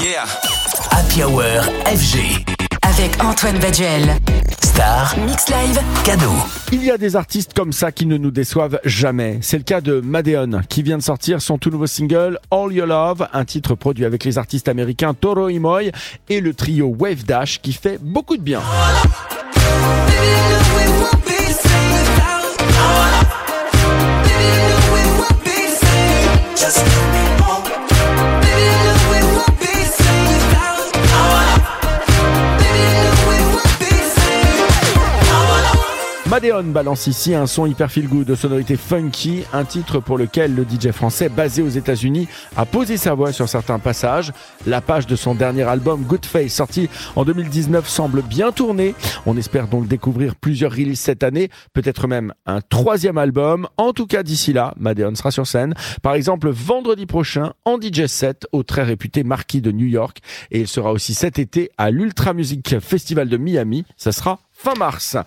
Yeah. Happy Hour FG. Avec Antoine Baduel. Star. Mix Live. Cadeau. Il y a des artistes comme ça qui ne nous déçoivent jamais. C'est le cas de Madeon, qui vient de sortir son tout nouveau single All Your Love, un titre produit avec les artistes américains Toro y Moi et le trio Wave Dash qui fait beaucoup de bien. Madeon balance ici un son hyper feel good de sonorité funky, un titre pour lequel le DJ français basé aux États-Unis a posé sa voix sur certains passages. La page de son dernier album Good Face sorti en 2019 semble bien tournée. On espère donc découvrir plusieurs releases cette année, peut-être même un troisième album. En tout cas d'ici là, Madeon sera sur scène, par exemple vendredi prochain en DJ set au très réputé Marquis de New York et il sera aussi cet été à l'Ultra Music Festival de Miami. Ça sera fin mars.